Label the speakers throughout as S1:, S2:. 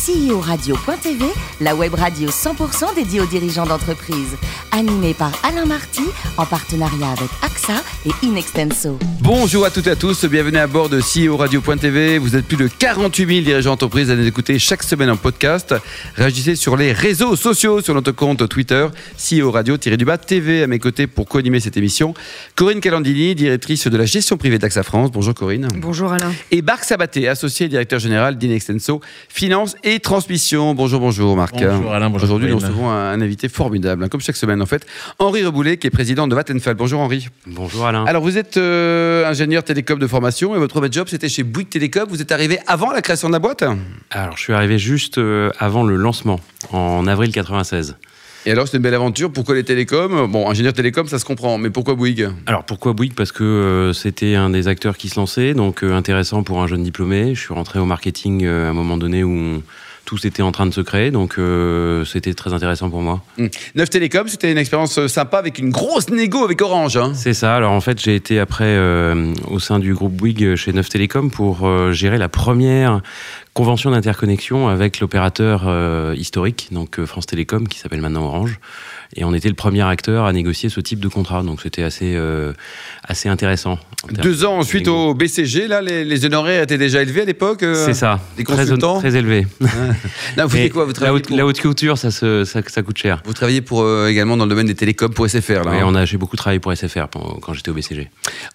S1: CEO-radio.tv, la web radio 100% dédiée aux dirigeants d'entreprise. Animée par Alain Marty, en partenariat avec AXA et Inextenso.
S2: Bonjour à toutes et à tous, bienvenue à bord de CEO Radio.tv. Vous êtes plus de 48 000 dirigeants d'entreprise à nous écouter chaque semaine en podcast. Réagissez sur les réseaux sociaux, sur notre compte Twitter, CEO Radio-du-bas TV. À mes côtés pour co-animer cette émission, Corinne Calandini, directrice de la gestion privée d'AXA France. Bonjour Corinne.
S3: Bonjour Alain.
S2: Et Marc Sabaté, associé directeur général d'Inextenso Finance et Transmission. Bonjour, bonjour Marc.
S4: Bonjour Alain, bonjour.
S2: Aujourd'hui, nous recevons un, un invité formidable, hein, comme chaque semaine en fait, Henri Reboulet, qui est président de Vattenfall. Bonjour Henri.
S4: Bonjour Alain.
S2: Alors vous êtes euh, ingénieur télécom de formation et votre premier job c'était chez Bouygues Télécom. Vous êtes arrivé avant la création de la boîte?
S4: Alors je suis arrivé juste euh, avant le lancement, en avril 96.
S2: Et alors, c'est une belle aventure. Pourquoi les télécoms? Bon, ingénieur télécom, ça se comprend, mais pourquoi Bouygues?
S4: Alors pourquoi Bouygues? Parce que euh, c'était un des acteurs qui se lançait, donc euh, intéressant pour un jeune diplômé. Je suis rentré au marketing euh, à un moment donné où on- tout était en train de se créer, donc c'était très intéressant pour moi.
S2: Hum. Neuf Télécom, c'était une expérience sympa avec une grosse négo avec Orange. hein.
S4: C'est ça. Alors en fait, j'ai été après au sein du groupe Bouygues chez Neuf Télécom pour gérer la première convention d'interconnexion avec l'opérateur euh, historique, donc euh, France Télécom, qui s'appelle maintenant Orange. Et on était le premier acteur à négocier ce type de contrat, donc c'était assez euh, assez intéressant.
S2: Deux ans
S4: de
S2: ensuite au BCG, là, les, les honoraires étaient déjà élevés à l'époque euh
S4: C'est ça.
S2: des
S4: très,
S2: consultants
S4: très élevé.
S2: Non, vous quoi vous
S4: la, haute,
S2: pour,
S4: la haute culture, ça, se, ça, ça coûte cher.
S2: vous travaillez pour, également dans le domaine des télécoms pour SFR. Là,
S4: Ouais,
S2: hein.
S4: on a, j'ai beaucoup travaillé pour SFR pour- quand j'étais au BCG.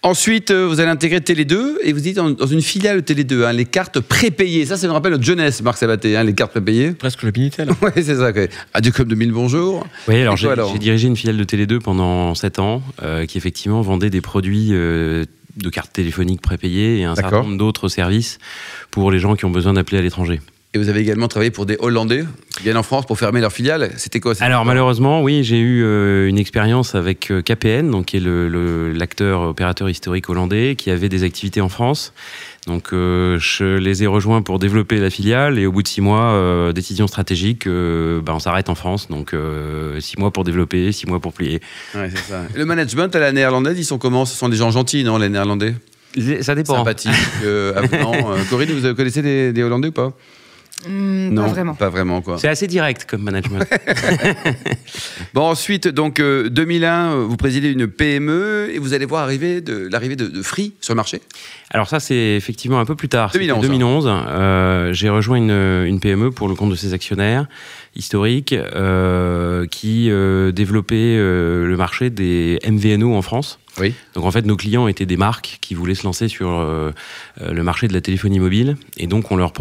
S2: Ensuite, vous allez intégrer Télé2 et vous êtes dans, dans une filiale de Télé2, hein, les cartes prépayées. Ça, me rappelle notre jeunesse, Marc Sabaté, hein, les cartes prépayées.
S5: Presque le Minitel.
S2: Oui, c'est ça. quoi. Adieu comme 2000, bonjour.
S4: Oui, alors j'ai dirigé une filiale de Télé2 pendant 7 ans euh, qui effectivement vendait des produits euh, de cartes téléphoniques prépayées et un certain nombre d'autres services pour les gens qui ont besoin d'appeler à l'étranger.
S2: Et vous avez également travaillé pour des Hollandais qui viennent en France pour fermer leur filiale. C'était quoi
S4: Alors malheureusement, oui, j'ai eu euh, une expérience avec KPN, donc qui est l'acteur opérateur historique hollandais, qui avait des activités en France. Donc euh, je les ai rejoints pour développer la filiale et au bout de six mois, euh, décision stratégique, euh, bah, on s'arrête en France. Donc euh, six mois pour développer, six mois pour plier.
S2: Ouais, c'est ça. Et Le management à la néerlandaise, ils sont comment? Ce sont des gens gentils, non, les néerlandais?
S4: Ça dépend.
S2: Sympathiques, avenants. Corinne, vous connaissez des, des Hollandais ou pas?
S3: Hmm,
S2: Non,
S3: Pas vraiment.
S2: Pas vraiment, quoi.
S4: C'est assez direct comme management.
S2: Bon, ensuite, donc, euh, 2001, euh, vous présidez une PME et vous allez voir arriver de, l'arrivée de, de Free sur le marché.
S4: Alors ça, c'est effectivement un peu plus tard. C'était
S2: 2011,
S4: 2011. euh, j'ai rejoint une, une PME pour le compte de ses actionnaires historiques euh, qui euh, développait euh, le marché des MVNO en France.
S2: Oui.
S4: Donc en fait, nos clients étaient des marques qui voulaient se lancer sur euh, euh, le marché de la téléphonie mobile. Et donc on leur,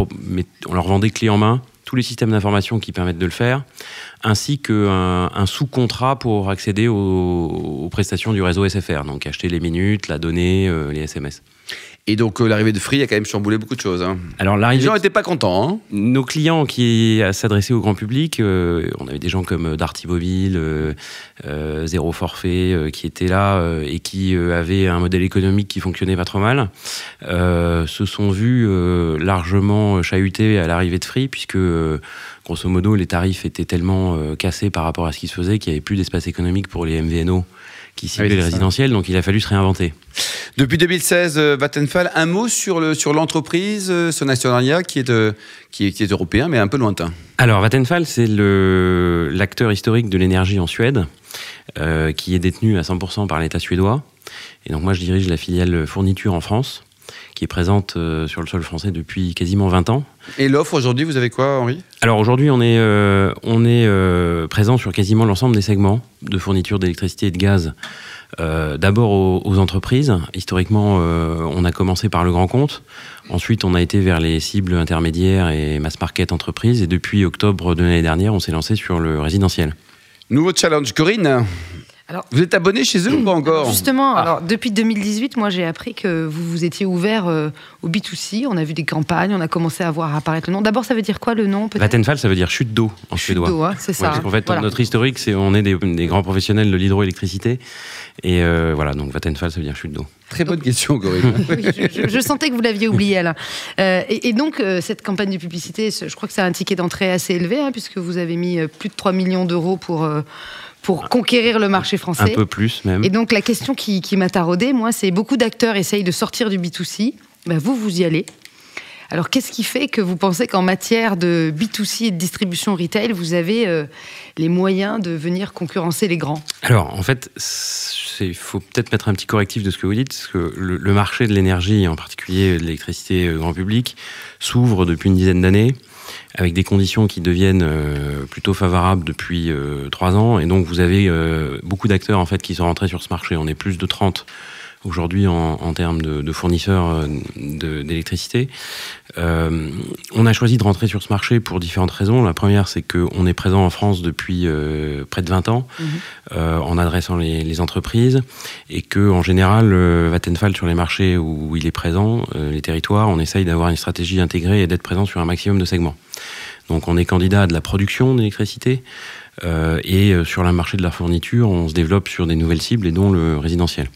S4: vendait clé en main tous les systèmes d'information qui permettent de le faire, ainsi qu'un un sous-contrat pour accéder aux, aux prestations du réseau SFR. Donc acheter les minutes, la donnée, euh, les SMS.
S2: Et donc, euh, l'arrivée de Free a quand même chamboulé beaucoup de choses. hein.
S4: Alors
S2: Les gens n'étaient pas contents. hein.
S4: nos clients qui s'adressaient au grand public, euh, on avait des gens comme Darty Mobile, euh, euh, Zéro Forfait, euh, qui étaient là euh, et qui euh, avaient un modèle économique qui fonctionnait pas trop mal, euh, se sont vus euh, largement chahutés à l'arrivée de Free, puisque euh, grosso modo les tarifs étaient tellement euh, cassés par rapport à ce qui se faisait qu'il n'y avait plus d'espace économique pour les MVNO qui ciblaient
S2: c'est
S4: les
S2: ça.
S4: résidentiels, donc il a fallu se réinventer.
S2: Depuis 2016, euh, Vattenfall, un mot sur, le, sur l'entreprise, euh, son actionnariat qui est, qui, est, qui est européen, mais un peu lointain.
S4: Alors, Vattenfall, c'est l'acteur historique de l'énergie en Suède, euh, qui est détenu à 100% par l'État suédois. Et donc, moi, je dirige la filiale fourniture en France, qui est présente euh, sur le sol français depuis quasiment 20 ans.
S2: Et l'offre aujourd'hui, vous avez quoi, Henri?
S4: Alors aujourd'hui, on est, euh, on est euh, présent sur quasiment l'ensemble des segments de fourniture d'électricité et de gaz. Euh, D'abord aux, aux entreprises. Historiquement, on a commencé par le grand compte. Ensuite, on a été vers les cibles intermédiaires et mass market entreprises. Et depuis octobre de l'année dernière, on s'est lancé sur le résidentiel.
S2: Nouveau challenge. Corinne,
S3: Alors-
S2: vous êtes abonné chez eux ou pas encore
S3: Justement,
S2: Ah.
S3: alors, depuis 2018, moi j'ai appris que vous vous étiez ouvert euh, au B2C. On a vu des campagnes, on a commencé à voir apparaître le nom. D'abord, ça veut dire quoi le nom
S4: Vattenfall, ça veut dire chute d'eau en
S3: Chute
S4: suédois.
S3: d'eau, hein, c'est
S4: Ouais,
S3: ça.
S4: parce qu'en fait,
S3: Voilà.
S4: notre historique, c'est on est des, des grands professionnels de l'hydroélectricité. Et euh, voilà, donc Vattenfall, ça veut dire chute d'eau.
S2: Très bonne question, Corinne.
S3: Oui, je, je- je sentais que vous l'aviez oublié, Alain. Euh, et, et donc, euh, cette campagne de publicité, je crois que c'est un ticket d'entrée assez élevé, hein, puisque vous avez mis plus de 3 millions d'euros pour, euh, pour conquérir le marché
S4: Un
S3: français.
S4: peu plus même.
S3: Et donc, la question qui, qui m'a taraudée, moi, c'est beaucoup d'acteurs essayent de sortir du B2C. Ben, vous, vous y allez. Alors, qu'est-ce qui fait que vous pensez qu'en matière de B2C et de distribution retail, vous avez euh, les moyens de venir concurrencer les grands?
S4: Alors, en fait, il faut peut-être mettre un petit correctif de ce que vous dites, parce que le, marché de l'énergie, en particulier de l'électricité grand public, s'ouvre depuis une dizaine d'années avec des conditions qui deviennent euh, plutôt favorables depuis euh, trois ans. Et donc, vous avez euh, beaucoup d'acteurs en fait qui sont rentrés sur ce marché. On est plus de 30 aujourd'hui en, en, termes de, de fournisseurs d'électricité. Euh, on a choisi de rentrer sur ce marché pour différentes raisons. La première, c'est qu'on est présent en France depuis euh, près de 20 ans mmh. euh, en adressant les, les, entreprises et que en général, Vattenfall sur les marchés où il est présent, les territoires, on essaye d'avoir une stratégie intégrée et d'être présent sur un maximum de segments. Donc on est candidat à de la production d'électricité euh, et sur le marché de la fourniture, on se développe sur des nouvelles cibles et dont le résidentiel.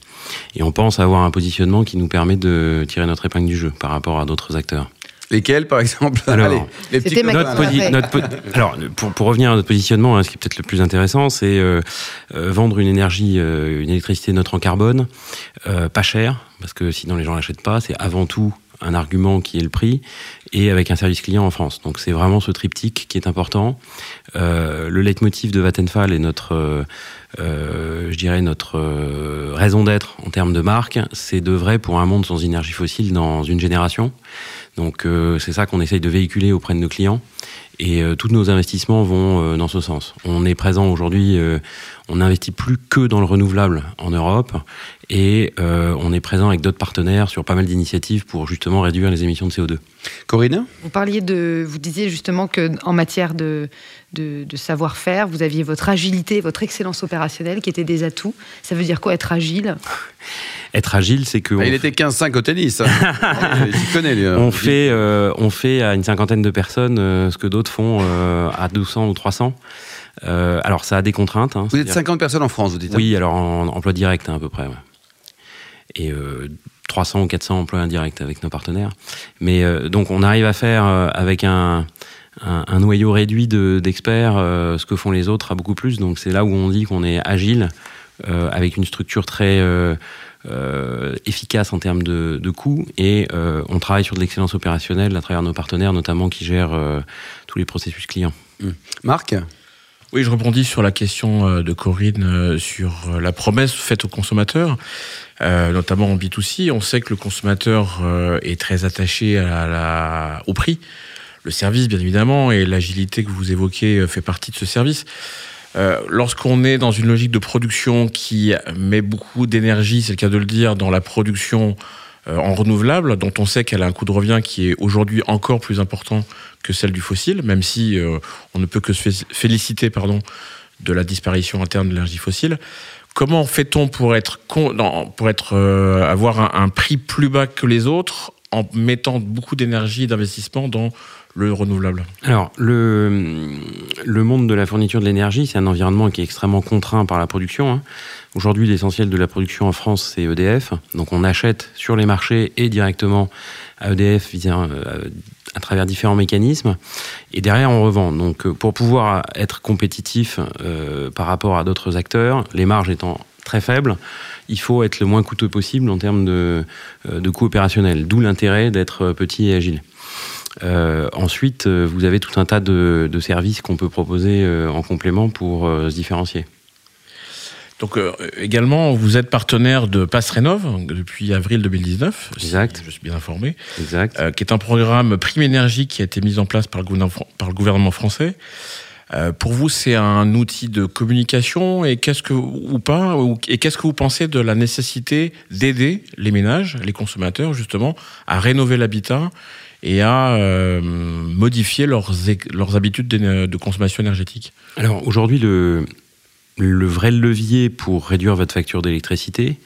S4: Et on pense avoir un positionnement qui nous permet de tirer notre épingle du jeu par rapport à d'autres acteurs.
S2: Lesquels, par exemple
S4: Alors, Allez, les petits notre, notre Alors, pour, pour, revenir à notre positionnement, hein, ce qui est peut-être le plus intéressant, c'est euh, euh, vendre une énergie, euh, une électricité neutre en carbone, euh, pas cher, parce que sinon les gens l'achètent pas. C'est avant tout un argument qui est le prix et avec un service client en France. Donc c'est vraiment ce triptyque qui est important. Euh, le leitmotiv de Vattenfall et notre, euh, euh, je dirais notre euh, raison d'être en termes de marque, c'est de vrai pour un monde sans énergie fossile dans une génération. Donc euh, c'est ça qu'on essaye de véhiculer auprès de nos clients. Et euh, tous nos investissements vont euh, dans ce sens. On est présent aujourd'hui, euh, on n'investit plus que dans le renouvelable en Europe et euh, on est présent avec d'autres partenaires sur pas mal d'initiatives pour justement réduire les émissions de CO2.
S2: Corinne
S3: Vous parliez de, vous disiez justement que en matière de, de, de savoir-faire, vous aviez votre agilité, votre excellence opérationnelle qui étaient des atouts. Ça veut dire quoi être agile?
S4: Être agile, c'est que.
S2: Ah, il était 15-5 au tennis.
S4: Connais, lui. On fait, euh, on fait à une cinquantaine de personnes euh, ce que d'autres font euh, à 200 ou 300. Euh, alors, ça a des contraintes. Hein,
S2: vous êtes 50 personnes en France, vous dites
S4: Oui, alors en emploi direct, hein, à peu près. Ouais. Et 300 ou 400 emplois indirects avec nos partenaires. Mais donc, on arrive à faire avec un. Un, un, noyau réduit d'experts, de, ce que font les autres à beaucoup plus. Donc c'est là où on dit qu'on est agile, avec une structure très euh, efficace en termes de, de coûts et euh, on travaille sur de l'excellence opérationnelle à travers nos partenaires, notamment qui gèrent euh, tous les processus clients.
S2: Mmh. Marc
S5: oui, je rebondis sur la question de Corinne sur la promesse faite aux consommateurs, euh, notamment en B2C. On sait que le consommateur euh, est très attaché à la, au prix, le service bien évidemment, et l'agilité que vous évoquez fait partie de ce service. Euh, lorsqu'on est dans une logique de production qui met beaucoup d'énergie, c'est le cas de le dire, dans la production euh, en renouvelable, dont on sait qu'elle a un coût de revient qui est aujourd'hui encore plus important que celle du fossile, même si euh, on ne peut que se féliciter pardon, de la disparition interne de l'énergie fossile. Comment fait-on pour être, pour être euh, avoir un, un prix plus bas que les autres en mettant beaucoup d'énergie et d'investissement dans le renouvelable
S4: Alors, le, le monde de la fourniture de l'énergie, c'est un environnement qui est extrêmement contraint par la production. Hein. Aujourd'hui, l'essentiel de la production en France, c'est EDF. Donc, on achète sur les marchés et directement à EDF euh, à travers différents mécanismes. Et derrière, on revend. Donc, euh, pour pouvoir être compétitif euh, par rapport à d'autres acteurs, les marges étant très faibles, il faut être le moins coûteux possible en termes de, de coûts opérationnels. D'où l'intérêt d'être petit et agile. Euh, ensuite, euh, vous avez tout un tas de, de services qu'on peut proposer euh, en complément pour se différencier.
S5: Donc euh, également, vous êtes partenaire de Passe Rénov depuis avril 2019.
S4: Exact.
S5: Si je suis bien informé.
S4: Exact.
S5: Euh, qui est un programme Prime Énergie qui a été mis en place par le gouvernement, par le gouvernement français. Euh, pour vous, c'est un outil de communication et qu'est-ce que ou pas ou, et qu'est-ce que vous pensez de la nécessité d'aider les ménages, les consommateurs justement, à rénover l'habitat et à euh, modifier leurs, leurs habitudes de, consommation énergétique
S4: Alors aujourd'hui, le, vrai levier pour réduire votre facture d'électricité,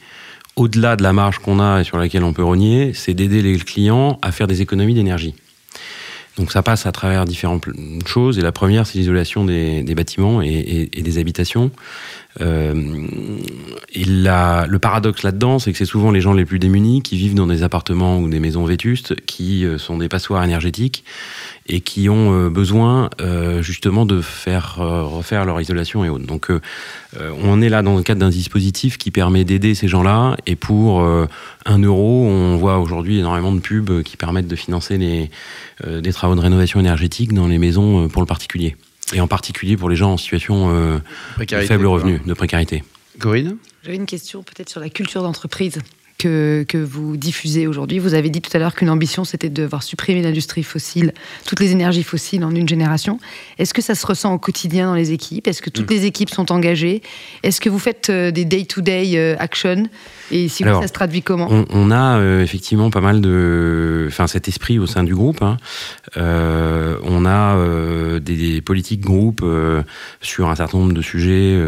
S4: au-delà de la marge qu'on a et sur laquelle on peut rogner, c'est d'aider les clients à faire des économies d'énergie. Donc ça passe à travers différentes choses. Et la première, c'est l'isolation des, bâtiments et, des habitations. Et la, le paradoxe là-dedans, c'est que c'est souvent les gens les plus démunis qui vivent dans des appartements ou des maisons vétustes, qui sont des passoires énergétiques et qui ont euh, besoin euh, justement de faire euh, refaire leur isolation et autres. Donc on est là dans le cadre d'un dispositif qui permet d'aider ces gens-là et pour un euro, on voit aujourd'hui énormément de pubs qui permettent de financer les, des travaux de rénovation énergétique dans les maisons pour le particulier. Et en particulier pour les gens en situation de faible revenu, de précarité.
S2: Corinne?
S3: J'avais une question peut-être sur la culture d'entreprise que, vous diffusez aujourd'hui. Vous avez dit tout à l'heure qu'une ambition, c'était de voir supprimer l'industrie fossile, toutes les énergies fossiles en une génération. Est-ce que ça se ressent au quotidien dans les équipes? Est-ce que toutes mm. les équipes sont engagées? Est-ce que vous faites euh, des day-to-day euh, action? Et si ça se traduit comment?
S4: on, a euh, effectivement pas mal de... Enfin, cet esprit au sein du groupe. Hein. on a des, politiques groupes sur un certain nombre de sujets,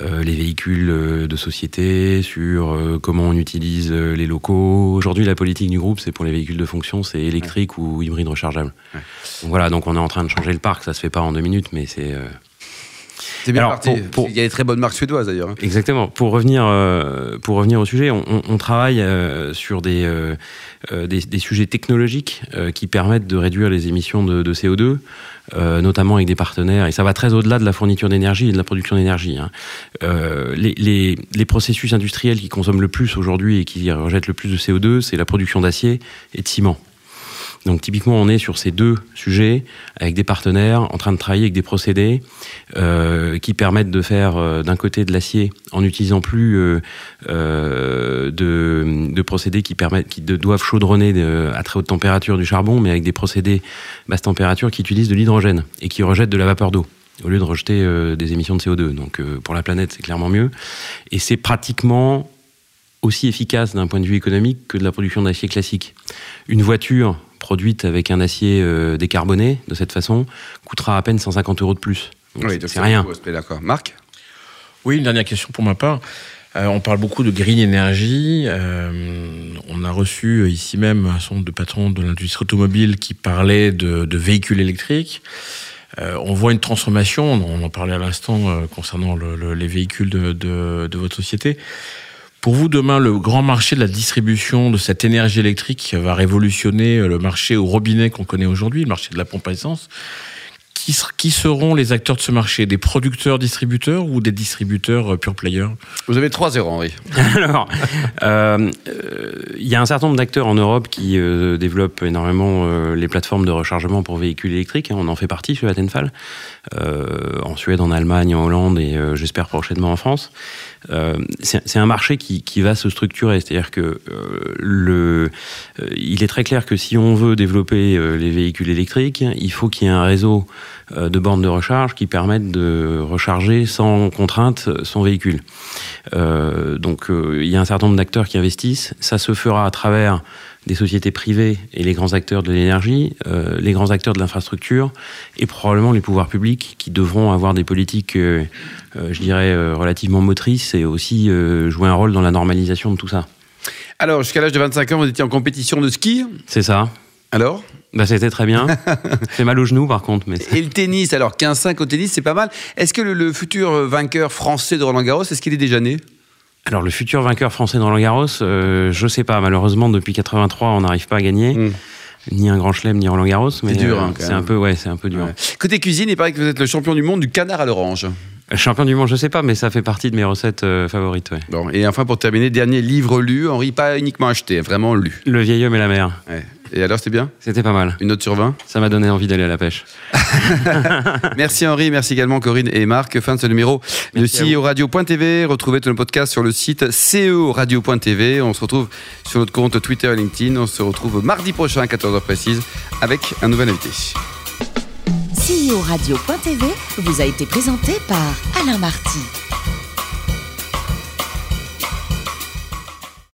S4: les véhicules de société, sur comment on utilise euh, les locaux. Aujourd'hui, la politique du groupe, c'est pour les véhicules de fonction, c'est électrique ou hybride rechargeable. Donc voilà, donc on est en train de changer le parc. Ça se fait pas en deux minutes, mais c'est. Euh,
S2: c'est bien parti. Il y a des très bonnes marques suédoises d'ailleurs.
S4: Exactement. Pour revenir, euh, pour revenir au sujet, on, travaille sur des, des, sujets technologiques qui permettent de réduire les émissions de, de CO2. Euh, notamment avec des partenaires, et ça va très au-delà de la fourniture d'énergie et de la production d'énergie. Hein. Euh, les, les, les, processus industriels qui consomment le plus aujourd'hui et qui rejettent le plus de CO2, c'est la production d'acier et de ciment. Donc typiquement, on est sur ces deux sujets avec des partenaires en train de travailler avec des procédés euh, qui permettent de faire euh, d'un côté de l'acier en n'utilisant plus euh, de, procédés qui permettent, qui doivent chaudronner à très haute température du charbon, mais avec des procédés basse température qui utilisent de l'hydrogène et qui rejettent de la vapeur d'eau au lieu de rejeter des émissions de CO2. Donc pour la planète, c'est clairement mieux. Et c'est pratiquement aussi efficace d'un point de vue économique que de la production d'acier classique. Une voiture produite avec un acier euh, décarboné de cette façon coûtera à peine 150 euros de plus.
S2: oui, c'est rien. D'accord. Marc
S5: Oui, une dernière question pour ma part. Euh, on parle beaucoup de green energy. Euh, on a reçu ici même un certain de patrons de l'industrie automobile qui parlait de, véhicules électriques. on voit une transformation, on en parlait à l'instant concernant les véhicules de, de, votre société. Pour vous, demain, le grand marché de la distribution de cette énergie électrique va révolutionner le marché au robinet qu'on connaît aujourd'hui, le marché de la pompe à essence. Qui, qui, seront les acteurs de ce marché? Des producteurs, distributeurs ou des distributeurs euh, pure players
S2: Vous avez 3-0, Henri.
S4: Alors, euh, euh, il y a un certain nombre d'acteurs en Europe qui développent énormément les plateformes de rechargement pour véhicules électriques. Hein. On en fait partie chez Vattenfall. en Suède, en Allemagne, en Hollande et j'espère prochainement en France. Euh, c'est un marché qui, qui, va se structurer. C'est-à-dire que euh, le, euh, il est très clair que si on veut développer les véhicules électriques, il faut qu'il y ait un réseau de bornes de recharge qui permettent de recharger sans contrainte son véhicule. donc il y a un certain nombre d'acteurs qui investissent. Ça se fera à travers des sociétés privées et les grands acteurs de l'énergie, euh, les grands acteurs de l'infrastructure et probablement les pouvoirs publics qui devront avoir des politiques, euh, euh, je dirais, relativement motrices et aussi jouer un rôle dans la normalisation de tout ça.
S2: Alors, jusqu'à l'âge de 25 ans, vous étiez en compétition de ski?
S4: C'est ça.
S2: Alors?
S4: Bah, C'était très bien. fait mal aux genoux par contre. Mais
S2: et le tennis, alors 15-5 au tennis, c'est pas mal. Est-ce que le, le, futur vainqueur français de Roland Garros, est-ce qu'il est déjà né?
S4: Alors le futur vainqueur français dans Roland Garros, euh, je sais pas. Malheureusement, depuis 83, on n'arrive pas à gagner. Hmm. Ni un grand chelem, ni Roland Garros.
S2: C'est dur. Hein,
S4: euh, c'est un peu, ouais, c'est un peu dur.
S2: Côté cuisine, il paraît que vous êtes le champion du monde du canard à l'orange.
S4: Euh, champion du monde, je sais pas, mais ça fait partie de mes recettes favorites. Ouais.
S2: Bon, et enfin pour terminer, dernier livre lu, Henri, pas uniquement acheté, vraiment lu.
S4: Le vieil homme et la mer.
S2: Et alors, c'était bien
S4: C'était pas mal.
S2: Une note sur 20
S4: Ça m'a donné envie d'aller à la pêche.
S2: merci Henri, merci également Corinne et Marc. Fin de ce numéro de CEO Radio.tv. Retrouvez tous nos podcasts sur le site CEO Radio.tv. On se retrouve sur notre compte Twitter et LinkedIn. On se retrouve mardi prochain à 14h précise avec un nouvel invité.
S1: CEO Radio.tv vous a été présenté par Alain Marty.